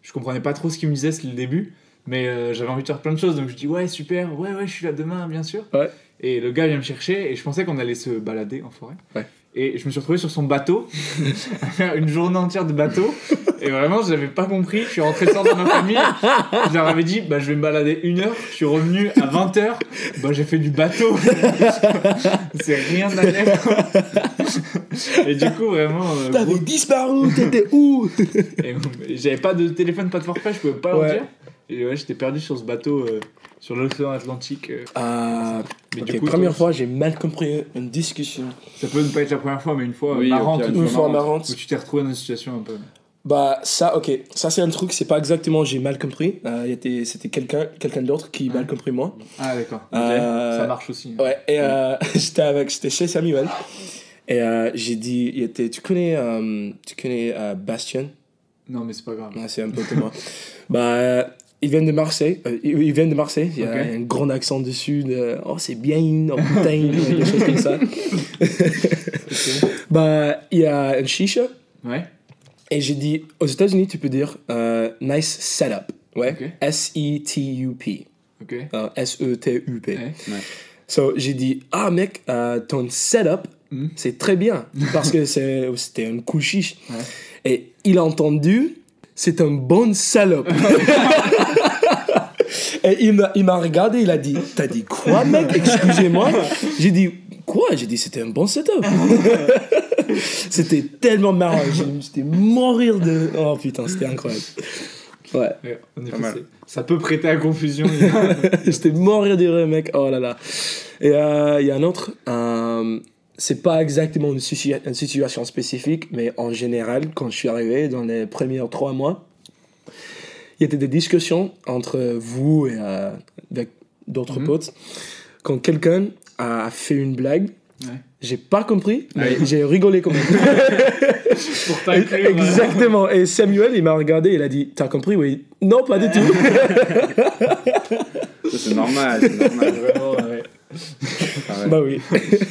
Je comprenais pas trop ce qu'il me disait, c'était le début. Mais euh, j'avais envie de faire plein de choses, donc je dis Ouais, super, ouais, ouais, je suis là demain, bien sûr. Ouais. Et le gars vient me chercher, et je pensais qu'on allait se balader en forêt. Ouais. Et je me suis retrouvé sur son bateau, à faire une journée entière de bateau. Et vraiment, je n'avais pas compris. Je suis rentré soir dans ma famille. Je leur avais dit, bah, je vais me balader une heure. Je suis revenu à 20h. Bah, j'ai fait du bateau. C'est rien d'aller. Et du coup, vraiment. euh, T'avais disparu, t'étais où? Et, J'avais pas de téléphone, pas de forfait, je pouvais pas leur Ouais. dire. Et ouais, j'étais perdu sur ce bateau, euh, sur l'océan Atlantique. euh. Ah, Mais ok, du coup, première toi, fois, j'ai mal compris une discussion. ça peut ne pas être la première fois, mais une fois Oui, marrante. au pire, Une fois marrante. Où tu t'es retrouvé dans une situation un peu. Bah, ça, ok. Ça, c'est un truc, c'est pas exactement j'ai mal compris. Euh, il y était- C'était quelqu'un quelqu'un d'autre qui mal compris moi. Ah, d'accord. Euh, Ça marche aussi. Ouais, et euh, j'étais avec, j'étais chez Samuel. Et euh, j'ai dit, il était, tu connais, euh, tu connais euh, Bastien? Non, mais c'est pas grave. Ouais, C'est un peu de moi. bah, euh, ils viennent de Marseille. euh, ils viennent de Marseille. Il y a un grand accent dessus. De, oh, c'est bien, oh putain, des choses comme ça. bah, il y a un chicha. Ouais. Et j'ai dit, aux États-Unis, tu peux dire euh, nice setup. Ouais. Ok. S-E-T-U-P. Euh, S-E-T-U-P. Ouais. So, j'ai dit, ah mec, euh, ton setup, Mhm. c'est très bien. Parce que c'était un cool chiche. Ouais. Et il a entendu, c'est un bon salope. Et il m'a, il m'a regardé, il a dit, t'as dit quoi mec? Excusez-moi. J'ai dit, quoi? J'ai dit, c'était un bon setup. c'était tellement marrant. J'ai- J'étais mourir de... Oh putain, c'était incroyable. Ouais. C'est- ça peut prêter à confusion. J'étais mourir de rire, mec. Oh là là. Et euh, il y a un autre. euh, c'est pas exactement une, situa- une situation spécifique, mais en général, quand je suis arrivé dans les premiers trois mois, il y avait des discussions entre vous et euh, d'autres Mhm. potes. Quand quelqu'un a fait une blague, Ouais. j'ai pas compris, mais Ouais. j'ai rigolé quand même. Pour t'inclure, Exactement. Et Samuel, il m'a regardé, il a dit T'as compris Oui. Non, pas du tout. C'est normal, c'est normal. Vraiment, ouais. Ah ouais. bah oui.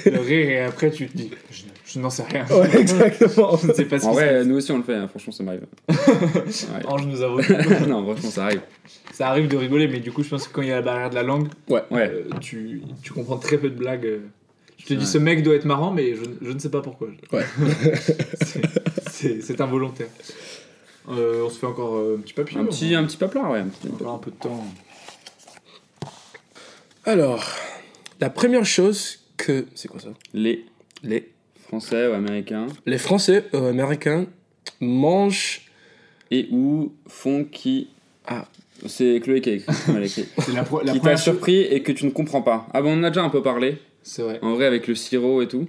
Le rire, et après, tu te dis Je, je n'en sais rien. Ouais, exactement. Je ne sais pas ce En vrai, nous aussi on le fait, hein. franchement ça m'arrive. Ouais. Ange nous a non, franchement ça arrive. Ça arrive de rigoler, mais du coup, je pense que quand il y a la barrière de la langue, Ouais. Ouais. euh, tu, tu comprends très peu de blagues. euh. Je te dis, Ouais. ce mec doit être marrant, mais je, je ne sais pas pourquoi. Ouais. C'est- involontaire. Euh, on se fait encore euh, un petit papier. Un petit, un petit paplard, ouais. Un petit un peu de temps. Alors, la première chose que. C'est quoi ça? Les Les, Français ou Américains les Français euh, américains mangent. et ou font qui. Ah. C'est Chloé qui a écrit. qui écrit. La, pro- la qui t'a surpris et que tu ne comprends pas. Ah bon, on en a déjà un peu parlé. C'est vrai. En vrai, avec le sirop et tout.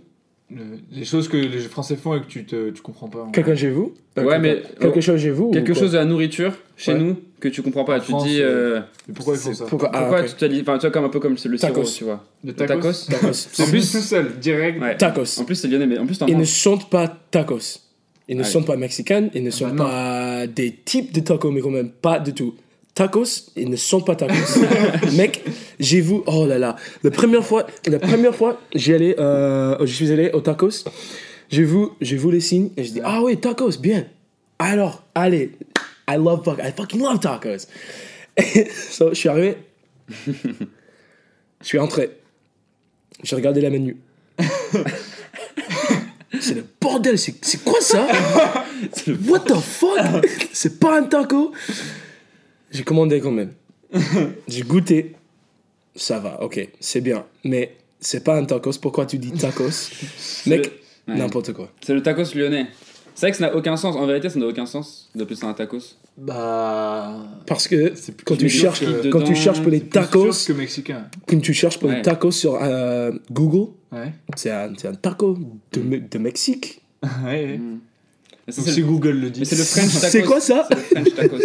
Le- les choses que les Français font et que tu, te, tu comprends pas. Quelqu'un chez vous? Ouais, mais- Quelque oh, chose chez vous ou Quelque chose de la nourriture chez Ouais. nous que tu comprends pas. En tu France, te dis. euh, euh, Mais pourquoi ils font ça Pourquoi, ah, pourquoi ok. tu te dis. Enfin, tu vois, comme un peu comme le Tacos. sirop, tu vois. Le Le tacos tacos Tacos. En plus, tout seul, direct. Ouais. Tacos. En plus, c'est lyonnais, mais en plus, t'en Ils ne sont pas tacos. Ils ne Ouais. sont pas mexicains, ils ne sont bah non. pas des types de tacos, mais quand même pas du tout. Tacos, ils ne sont pas tacos. Mec, j'ai vu, oh là là, la première fois, la première fois, j'y allais, euh, je suis allé au tacos, j'ai vu, j'ai vu les signes et je dis, ah oui, tacos, bien. Alors, allez, I love, fuck- I fucking love tacos. So, je suis arrivé, je suis entré, j'ai regardé la menu. C'est le bordel, c'est c'est quoi ça? What the fuck? C'est pas un taco? J'ai commandé quand même. J'ai goûté. Ça va, ok, c'est bien. Mais c'est pas un tacos, pourquoi tu dis tacos? Mec, Ouais. n'importe quoi. C'est le tacos lyonnais. C'est vrai que ça n'a aucun sens. En vérité, ça n'a aucun sens d'appeler ça un tacos. Bah. Parce que quand tu, cherches, que- quand tu cherches pour les tacos, que mexicain. quand tu cherches pour les tacos sur euh, Google, Ouais. c'est un, c'est un taco de, Me- de Mexique. ouais, ça, Donc c'est si le- Google le dit. Mais c'est le French tacos. C'est quoi ça C'est le French tacos.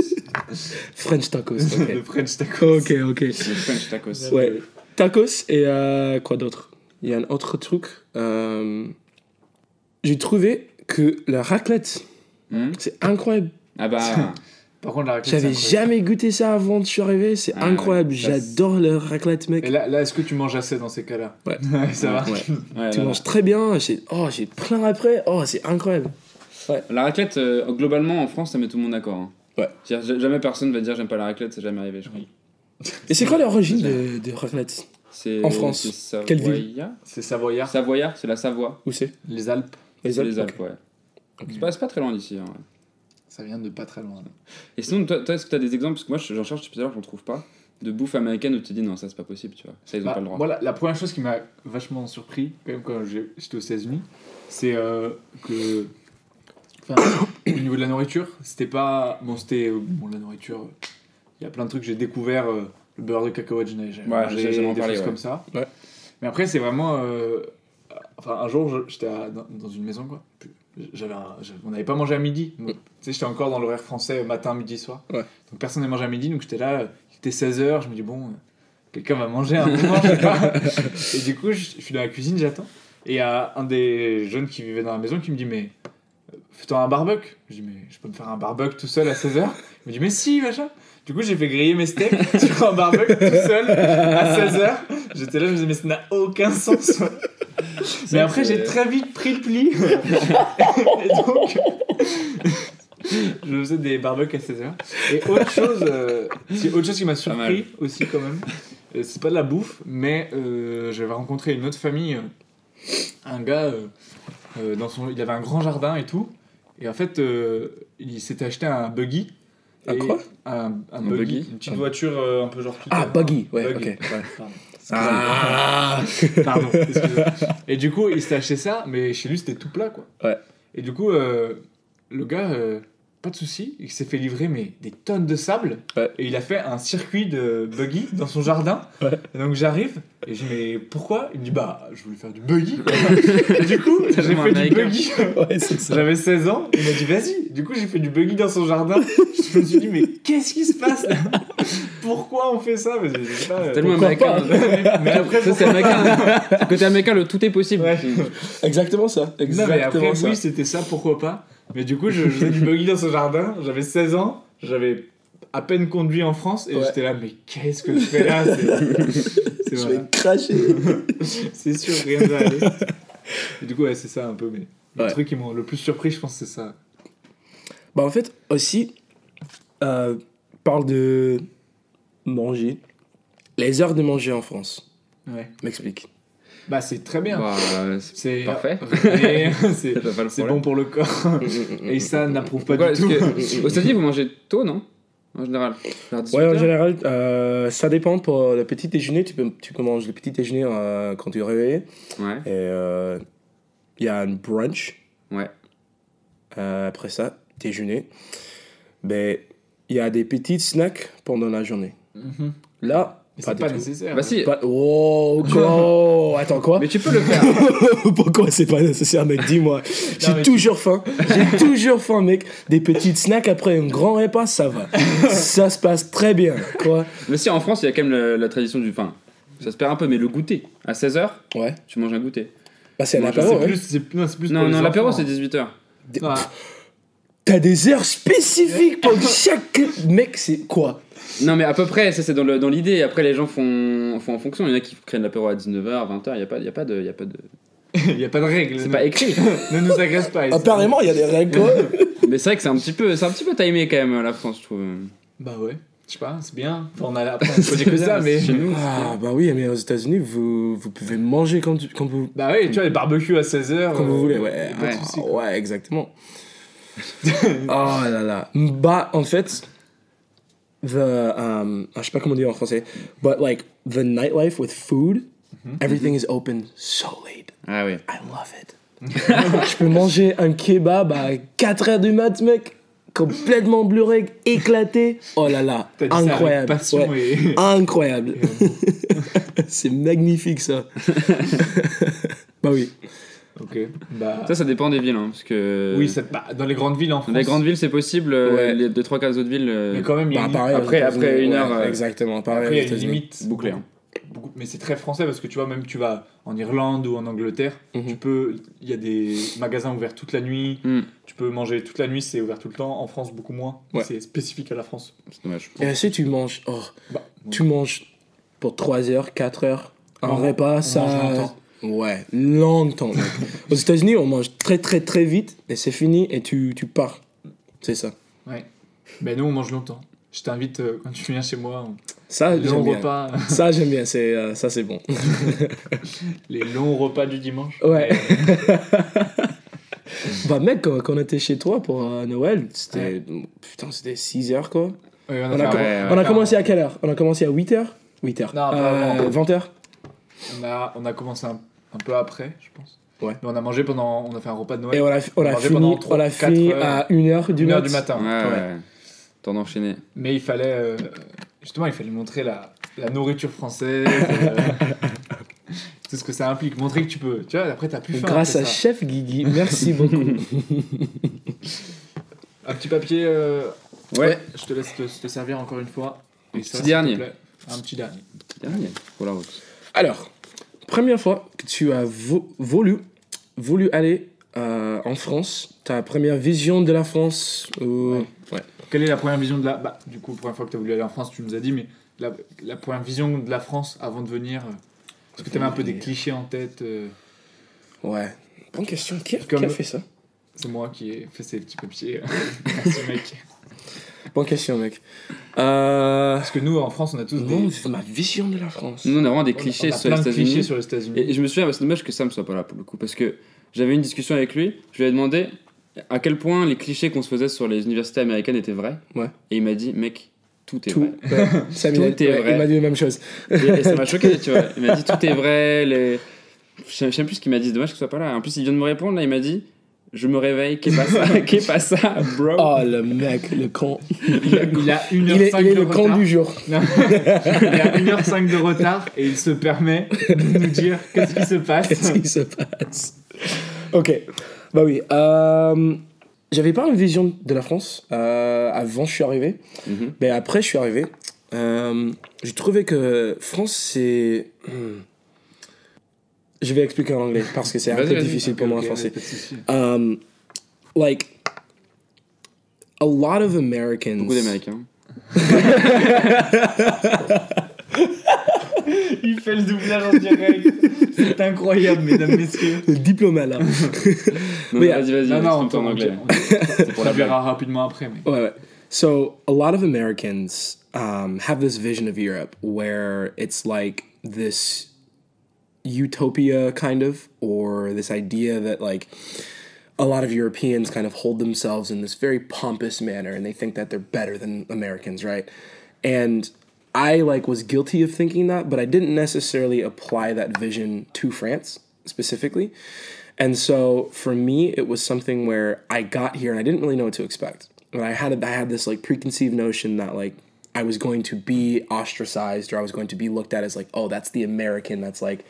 French tacos. le French tacos. ok. ok. C'est le French tacos. Ouais. Tacos et euh, quoi d'autre? Il y a un autre truc. euh, J'ai trouvé que la raclette, Hmm c'est incroyable. Ah bah. Par contre, la raclette, J'avais c'est incroyable. jamais goûté ça avant de je suis arrivé, c'est Ah incroyable. J'adore le raclette, mec. Et là, là est-ce que tu manges assez dans ces cas-là? Ouais. ça va Ouais. Ouais, Tu là, manges très bien. J'ai oh, j'ai plein après. Oh, c'est incroyable. La raclette, euh, globalement, en France, ça met tout le monde d'accord. hein. Ouais. Jamais personne va dire j'aime pas la raclette, c'est jamais arrivé, je crois. Et c'est quoi l'origine de, de raclette? En France. c'est Quelle Savoyard C'est savoyard, Savoyard, c'est la Savoie. Où c'est? Les Alpes. Les Alpes, les Alpes, ouais. C'est pas, c'est pas très loin d'ici. hein, ouais. Ça vient de pas très loin. Et sinon, toi, toi, est-ce que t'as des exemples? Parce que moi, j'en cherche depuis tout à l'heure, j'en trouve pas. De bouffe américaine où tu te dis non, ça c'est pas possible, tu vois. Ça, ils ont Bah, pas le droit. Voilà, la première chose qui m'a vachement surpris, quand même, quand j'ai- j'étais aux États-Unis, c'est euh, que. Enfin, au niveau de la nourriture, c'était pas. Bon, c'était. euh, Bon, la nourriture, il y a plein de trucs que j'ai découvert. euh, le beurre de cacahuète, j'en avais jamais Ouais, mangé, j'ai des parlé, choses ouais. comme ça. Ouais. Mais après, c'est vraiment. Enfin, un jour, j'étais dans, une maison, quoi. J'avais un- on n'avait pas mangé à midi. Moi, Tu sais, j'étais encore dans l'horaire français, matin, midi, soir. Ouais. Donc personne n'a mangé à midi, donc j'étais là, il était 16h, je me dis, bon, quelqu'un va manger à un moment, je sais pas. Et du coup, je, je suis dans la cuisine, j'attends. Et il y a un des jeunes qui vivait dans la maison qui me dit, mais euh, fais-toi un barbecue. Je dis, mais je peux me faire un barbecue tout seul à 16h Il me dit, mais si, machin. Du coup, j'ai fait griller mes steaks sur un barbecue tout seul à 16h. J'étais là, je me disais, mais ça n'a aucun sens. Mais après, j'ai très vite pris le pli. Et donc, je faisais des barbecues à 16h. Et autre chose, euh, c'est autre chose qui m'a surpris aussi, quand même, euh, c'est pas de la bouffe, mais euh, j'avais rencontré une autre famille, un gars, euh, dans son, il avait un grand jardin et tout. Et en fait, il s'était acheté un buggy. Un quoi un, un Un buggy, buggy Une petite voiture euh, un peu genre tout Ah, buggy, ouais, Buggy. ok. ouais. Pardon. Ah Pardon, excusez-moi. Et du coup, il s'était acheté ça, mais chez lui, c'était tout plat, quoi. Ouais. Et du coup, euh, le gars, euh, pas de souci, il s'est fait livrer mais des tonnes de sable. Ouais. Et il a fait un circuit de buggy dans son jardin. Ouais. Donc j'arrive, et je dis, mais pourquoi? Il me dit, bah, je voulais faire du buggy. et du coup, j'ai fait du buggy. Ouais. J'avais 16 ans, il m'a dit vas-y. Du coup, j'ai fait du buggy dans son jardin. Je me suis dit, mais qu'est-ce qui se passe là? Pourquoi on fait ça? Mais je sais pas, Tellement américain. mais après, Ça, c'est américain. Côté américain, le tout est possible. Ouais. Exactement ça. Non, mais Exactement après, ça. oui, c'était ça, pourquoi pas. Mais du coup, je, je faisais du buggy dans son jardin. J'avais 16 ans. J'avais à peine conduit en France. Et Ouais. j'étais là, mais qu'est-ce que je fais là? C'est Je vais cracher. C'est sûr, rien ne va aller. Et du coup, ouais, c'est ça un peu. Mais le Ouais. truc qui m'a le plus surpris, je pense, c'est ça. Bah en fait, aussi, euh, parle de manger. Les heures de manger en France. Ouais. M'explique. Bah, c'est très bien. Bah, c'est parfait. Mais c'est bon pour le corps. Et ça n'approuve pas Pourquoi du tout. Que- Aux États-Unis, vous mangez tôt, non? En général Vers 18 Ouais, en général, euh, ça dépend. Pour le petit déjeuner, tu peux, tu peux manger le petit déjeuner euh, quand tu es réveillé. Ouais. Et euh, il y a un brunch. Ouais. Euh, après ça, déjeuner. Ben, il y a des petits snacks pendant la journée. Mhm. Là, Mais c'est pas nécessaire. Bah si, Pas- Oh, quoi Attends, quoi? Mais tu peux le faire. Pourquoi c'est pas nécessaire, mec? Dis-moi. J'ai tu- toujours faim. J'ai toujours faim, mec. Des petites snacks après un grand repas, ça va. ça se passe très bien, quoi. mais si, en France, il y a quand même la, la tradition du. Enfin, ça se perd un peu, mais le goûter. À 16h, Ouais. tu manges un goûter. Bah, c'est un Moi, je apéro, c'est ouais. plus, non, c'est plus Non, non, l'apéro, c'est 18h. Des- Ah. T'as des heures spécifiques pour chaque. Mec, c'est quoi? Non, mais à peu près, ça c'est dans le- dans l'idée. Après, les gens font, font en fonction. Il y en a qui créent de l'apéro à 19h, 20h. Il n'y a, pas- il y a pas de. il Y a pas de... Il n'y a pas de règles. C'est pas écrit. ne nous agresse pas. Apparemment, il y a des règles, mais c'est vrai que c'est un petit peu, c'est un petit peu timé quand même la France, je trouve. Bah ouais. Je sais pas, c'est bien. Enfin, on a après, on peut dire que ça, mais. Chez nous, Ah, bah oui, mais aux États-unis, vous, vous pouvez manger quand, tu- quand vous, Bah oui, tu vois, les barbecues à 16h. quand vous voulez. Ouais, ouais. soucis, Ah, ouais, exactement. oh là là. Bah, en fait, the, um, je sais pas comment dire en français, but like, the nightlife with food, everything is open so late. Ah oui. I love it. je peux manger un kebab à 4h du mat, mec. Complètement bluré, éclaté. Oh là là, T'as incroyable. Ouais. et. Incroyable. C'est magnifique ça. bah oui. Ok. Bah. Ça, ça dépend des villes, hein, parce que. Oui, ça- bah, dans les grandes villes en France. Dans les grandes villes, c'est possible. euh, Ouais. Les 2-3 autres villes. euh, Mais quand même, il y a Bah, une- pareil, Après- après une ouais, heure, euh, Exactement, pareil. Après, il y a une limite. Bouclé, hein. Beaucoup- mais c'est très français parce que tu vois, même tu vas en Irlande ou en Angleterre, Mhm. tu peux, il y a des magasins ouverts toute la nuit, Hmm, tu peux manger toute la nuit, c'est ouvert tout le temps. En France, beaucoup moins. Ouais. C'est spécifique à la France. c'est dommage. Et si tu manges, oh, Bah, tu manges pour 3 heures, 4 heures, un repas, ça. Ouais, longtemps. mec. Aux États-Unis, on mange très très très vite et c'est fini et tu, tu pars. C'est ça. Ben nous, on mange longtemps. Je t'invite euh, quand tu viens chez moi. on- Ça, j'aime bien. repas, Ça, j'aime bien. C'est, euh, ça, c'est bon. les longs repas du dimanche. Ouais. bah, mec, quand, quand on était chez toi pour euh, Noël, c'était. Putain, c'était 6 heures quoi. Ouais, on a On a, fait un- com- ouais, on a ouais. commencé à quelle heure? On a commencé à 8 heures 8 heures. Non, pas Euh, avant. 20 heures On a, on a commencé un, un peu après, je pense. Ouais. Mais on a mangé pendant. On a fait un repas de Et Noël. on a, on a On mangeait fini, pendant on trois- a fini heures. à 1h du, Une heure mat. du matin. Ouais, Ouais. ouais. Temps d'enchaîner. Mais il fallait. euh, justement, il fallait montrer la, la nourriture française. euh, tout ce que ça implique. Montrer que tu peux. Tu vois, après, t'as plus faim. Grâce à ça. Chef Guigui, merci beaucoup. Un petit papier. euh, Ouais. Je te laisse te, te servir encore une fois. Et ça, petit te dernier. plaît. Un petit dernier. Dernier. Pour la route. Alors, première fois que tu as vo- voulu, voulu aller euh, en France, ta première vision de la France ou- Ouais. ouais. Quelle est la première vision de la. Bah, du coup, la première fois que tu as voulu aller en France, tu nous as dit, mais la, la première vision de la France avant de venir. euh, Est-ce que tu avais un peu des clichés en tête euh, Ouais. Bonne question. Qui a, Comme- qui a fait ça? C'est moi qui ai fait ces petits papiers. Merci, mec. Bonne question, mec. Euh... Parce que nous, en France, on a tous Non, des. c'est ma vision de la France. Nous, on a vraiment des on a clichés sur plein les de clichés États-Unis. sur les États-Unis. Et je me souviens, bah, c'est dommage que Sam soit pas là pour le coup, parce que j'avais une discussion avec lui, je lui ai demandé à quel point les clichés qu'on se faisait sur les universités américaines étaient vrais. Ouais. Et il m'a dit, mec, tout est Tout. vrai. Ouais. A- Tout est ouais, vrai. il m'a dit la même chose. Et, et ça m'a choqué, tu vois. Il m'a dit, tout est vrai. Les... Je sais- plus ce qu'il m'a dit, c'est dommage qu'il soit pas là. En plus, il vient de me répondre, là, il m'a dit, je me réveille, qu'est pas ça, qu'est pas ça, bro. Oh, le mec, le con. il a, il a 1h05 Il est, il est de le con retard. du jour. Non. il a 1h05 de retard et il se permet de nous dire qu'est-ce qui se passe. Qu'est-ce qui se passe? Ok, bah oui. Euh, J'avais pas une vision de la France euh, avant je suis arrivé, Mhm. mais après je suis arrivé. euh, J'ai trouvé que France c'est. hmm. Je vais expliquer en anglais parce que c'est un peu difficile pour moi en français. Um, like a lot of Americans. Beaucoup d'Américains. Il fait le doublage en direct. C'est incroyable, mesdames, messieurs. Le diplomate là. Non, Mais, vas-y, vas-y, Non, non, en t'en- anglais. on- la verra rapidement après. Mais... Wait, wait. So a lot of Americans um, have this vision of Europe where it's like this utopia, kind of, or this idea that like a lot of Europeans kind of hold themselves in this very pompous manner, and they think that they're better than Americans, right? And I like was guilty of thinking that, but I didn't necessarily apply that vision to France specifically. And so for me, it was something where I got here and I didn't really know what to expect. And I had I had this like preconceived notion that like I was going to be ostracized or I was going to be looked at as like, oh, that's the American that's like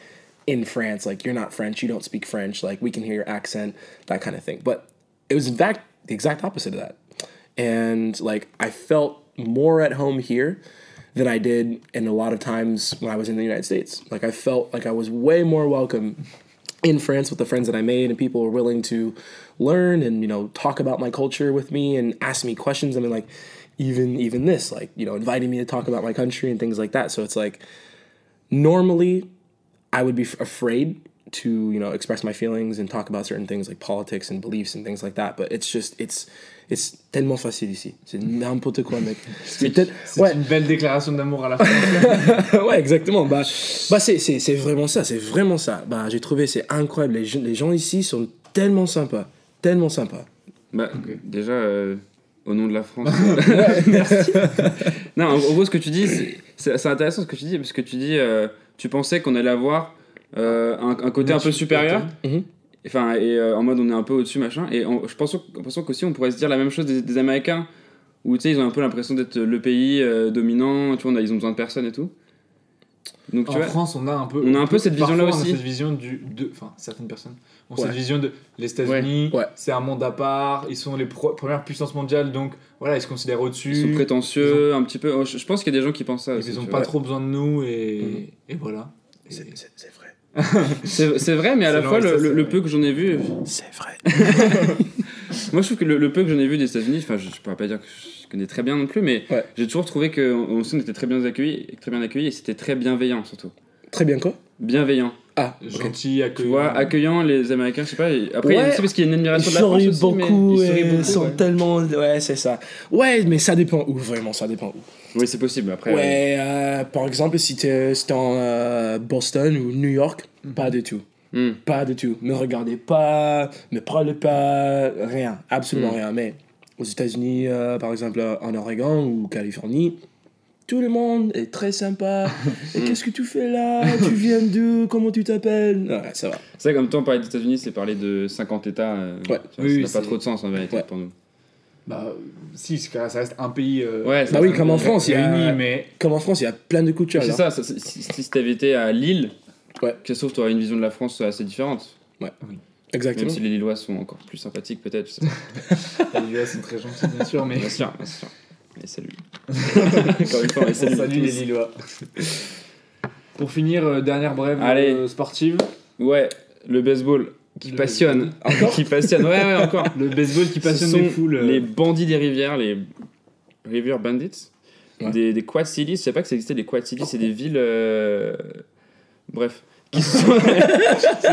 in France, like you're not French, you don't speak French, like we can hear your accent, that kind of thing. But it was in fact the exact opposite of that. And like I felt more at home here than I did in a lot of times when I was in the United States. Like I felt like I was way more welcome in France with the friends that I made and people were willing to learn and you know talk about my culture with me and ask me questions. I mean like even even this like you know inviting me to talk about my country and things like that. So it's like normally I would be f- afraid to you know express my feelings and talk about certain things like politics and beliefs and things like that. But it's just it's it's tellement facile ici. C'est n'importe quoi mec. C'est ouais. une belle déclaration d'amour à la fin. ouais, exactement. Bah, bah c'est, c'est, c'est vraiment ça, c'est vraiment ça. Bah, j'ai trouvé, c'est incroyable. Les, gens- les gens ici sont tellement sympas, tellement sympas. Bah, Ok. déjà, euh, au nom de la France. non, en, en gros, ce que tu dis, c'est- c'est c'est intéressant ce que tu dis, parce que tu dis, euh, tu pensais qu'on allait avoir euh, un, un côté un peu supérieur, Mhm. enfin, et euh, en mode on est un peu au-dessus, machin, et on- je pense, qu'aussi on pourrait se dire la même chose des, des Américains, où tu sais, ils ont un peu l'impression d'être le pays euh, dominant, tu vois, on a- ils ont besoin de personne et tout. Donc tu en vois, France, on a un peu. on a un peu cette vision-là parfois, on a aussi. cette vision du. De, enfin, certaines personnes ont Ouais. cette vision de. Les États-Unis, Ouais. Ouais. c'est un monde à part, ils sont les pro- premières puissances mondiales, donc voilà, ils se considèrent au-dessus. ils sont prétentieux, un petit peu. oh, je je pense qu'il y a des gens qui pensent ça. aussi, Ils ont tu pas vois. trop besoin de nous, et, Mhm. et voilà. Et- C'est c'est- c'est vrai. C'est c'est vrai, mais à la fois, le, peu que j'en ai vu, C'est vrai. Moi, je trouve que le, le peu que j'en ai vu des États-Unis, enfin, je, je pourrais pas dire que je connais très bien non plus, mais Ouais. j'ai toujours trouvé que on, on était très bien accueillis, très bien accueillis, et c'était très bienveillant surtout. Très bien quoi? Bienveillant. Ah. Gentil, Tu accueillant. vois, accueillant les Américains, je sais pas. Après, Ouais. c'est parce qu'il y a une admiration de la Ils France aussi, mais beaucoup ils sourient et beaucoup, sont ouais. tellement. Ouais, c'est ça. Ouais, mais ça dépend où, vraiment, ça dépend où. Oui, c'est possible. Après, Ouais, euh, par exemple, si t'es si t'es en euh, Boston ou New York, pas du tout. Hmm. Pas du tout. Me regardez pas, me parlez pas, rien, absolument Mm. rien. Mais aux États-Unis, euh, par exemple en Oregon ou Californie, tout le monde est très sympa. Et qu'est-ce que tu fais là? Tu viens d'où? Comment tu t'appelles? Ouais, ça va. C'est comme temps, parler des États-Unis, c'est parler de 50 États. euh, Ouais. tu vois, Oui, ça oui, n'a pas c'est- trop de sens en vérité Ouais. pour nous. Bah, si, ça reste un pays. euh, Ouais, Bah oui, comme en France, il y a- réuni, mais. Comme en France, il y a plein de coups de C'est ça, si, si t'avais été à Lille, Ouais. que sauf tu aurais une vision de la France assez différente. Même Exactement. si les Lillois sont encore plus sympathiques, peut-être. Les Lillois sont très gentils, bien sûr, mais. Bien sûr, bien sûr. Et salut. Encore une fois, on les salue. Salut les Lillois. Pour finir, euh, dernière brève Allez. euh, sportive. Ouais, le baseball qui Le passionne. qui passionne, ouais, ouais, encore. Le baseball qui passionne Ce sont les foules. euh, Les bandits des rivières, les River Bandits. Ouais. Des, des Quad Cities, je sais pas que ça existait, les Quad Cities, c'est des villes. Bref. Qui sont... bref,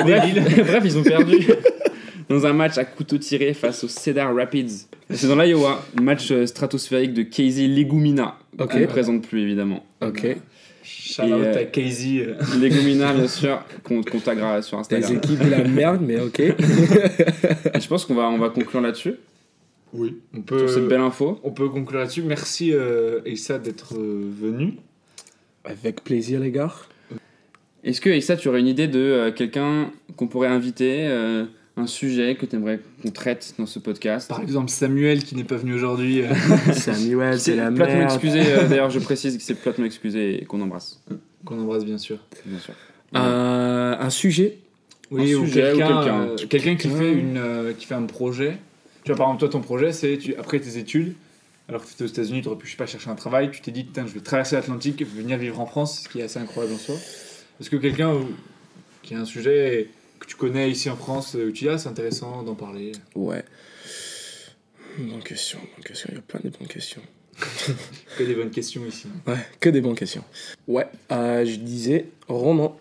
bref, ils ont perdu dans un match à couteau tiré face aux Cedar Rapids. C'est dans l'Iowa, match euh, stratosphérique de Casey Legumina. Ok. On ne présente plus évidemment. Ok. Shout out Et, euh, à Casey. euh, Legumina, bien sûr, qu'on qu'on taguera sur Des Instagram. équipes de la merde, mais ok. Et je pense qu'on va, on va conclure là-dessus, Oui. On peut, sur cette belle info. on peut conclure là-dessus. Merci euh, Issa d'être euh, venu. Avec plaisir, les gars. Est-ce que, Issa, tu aurais une idée de euh, quelqu'un qu'on pourrait inviter, euh, un sujet que tu aimerais qu'on traite dans ce podcast? Par exemple, Samuel qui n'est pas venu aujourd'hui. euh, Samuel, c'est la merde. excusé, euh, d'ailleurs, je précise que c'est platement excusé et qu'on embrasse, qu'on embrasse bien sûr. bien sûr. Euh, un sujet? Oui, Un ou sujet ou quelqu'un quelqu'un. euh, qui, fait une, euh, qui fait un projet. Tu vois, par exemple, toi, ton projet, c'est tu, après tes études, alors que tu étais aux États-Unis, tu aurais pu, je sais pas, chercher un travail, tu t'es dit, putain, je vais traverser l'Atlantique, venir vivre en France, ce qui est assez incroyable en soi. Est-ce que quelqu'un euh, qui a un sujet que tu connais ici en France, euh, où tu dis, ah, c'est intéressant d'en parler Ouais. Bonne question, bonne question. Il y a plein de bonnes questions. Que des bonnes questions ici. Ouais, que des bonnes questions. Ouais, euh, je disais Ronan.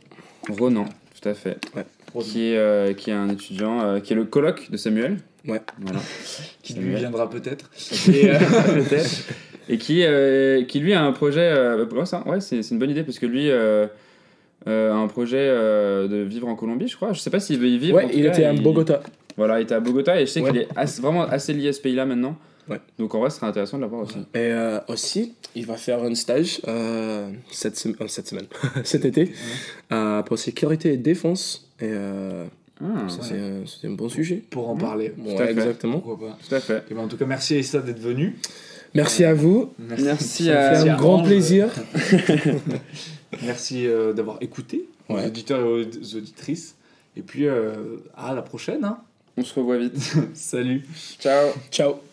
Ronan, tout à fait. Ronan. Qui est, euh, qui est un étudiant, euh, qui est le coloc de Samuel. Ouais. Voilà. Qui Samuel. lui viendra peut-être. Et, euh, Peut-être. Et qui, euh, qui lui a un projet. euh, ouais, ça, ouais, c'est c'est une bonne idée parce que lui euh, a un projet euh, de vivre en Colombie, je crois. Je sais pas s'il veut y vivre. en Ouais, tout il cas, était à Bogota. Voilà, il était à Bogota et je sais Ouais. qu'il est assez- vraiment assez lié à ce pays-là maintenant. Ouais. Donc en vrai, ce serait intéressant de l'avoir aussi. Et euh, aussi, il va faire un stage euh, cette, sem- euh, cette semaine, cet été, euh, pour sécurité et défense. Et euh, Ah, ça, c'est un, c'est un bon sujet. pour en parler. Ouais, à fait. exactement. Pourquoi pas. tout à fait. Et ben, en tout cas, merci Issa d'être venu. Merci à vous. Merci Ça me à. fait un à grand Ange. plaisir. Merci euh, d'avoir écouté, aux Ouais. auditeurs et aux auditrices. Et puis, euh, à la prochaine. hein. On se revoit vite. Salut. Ciao. Ciao.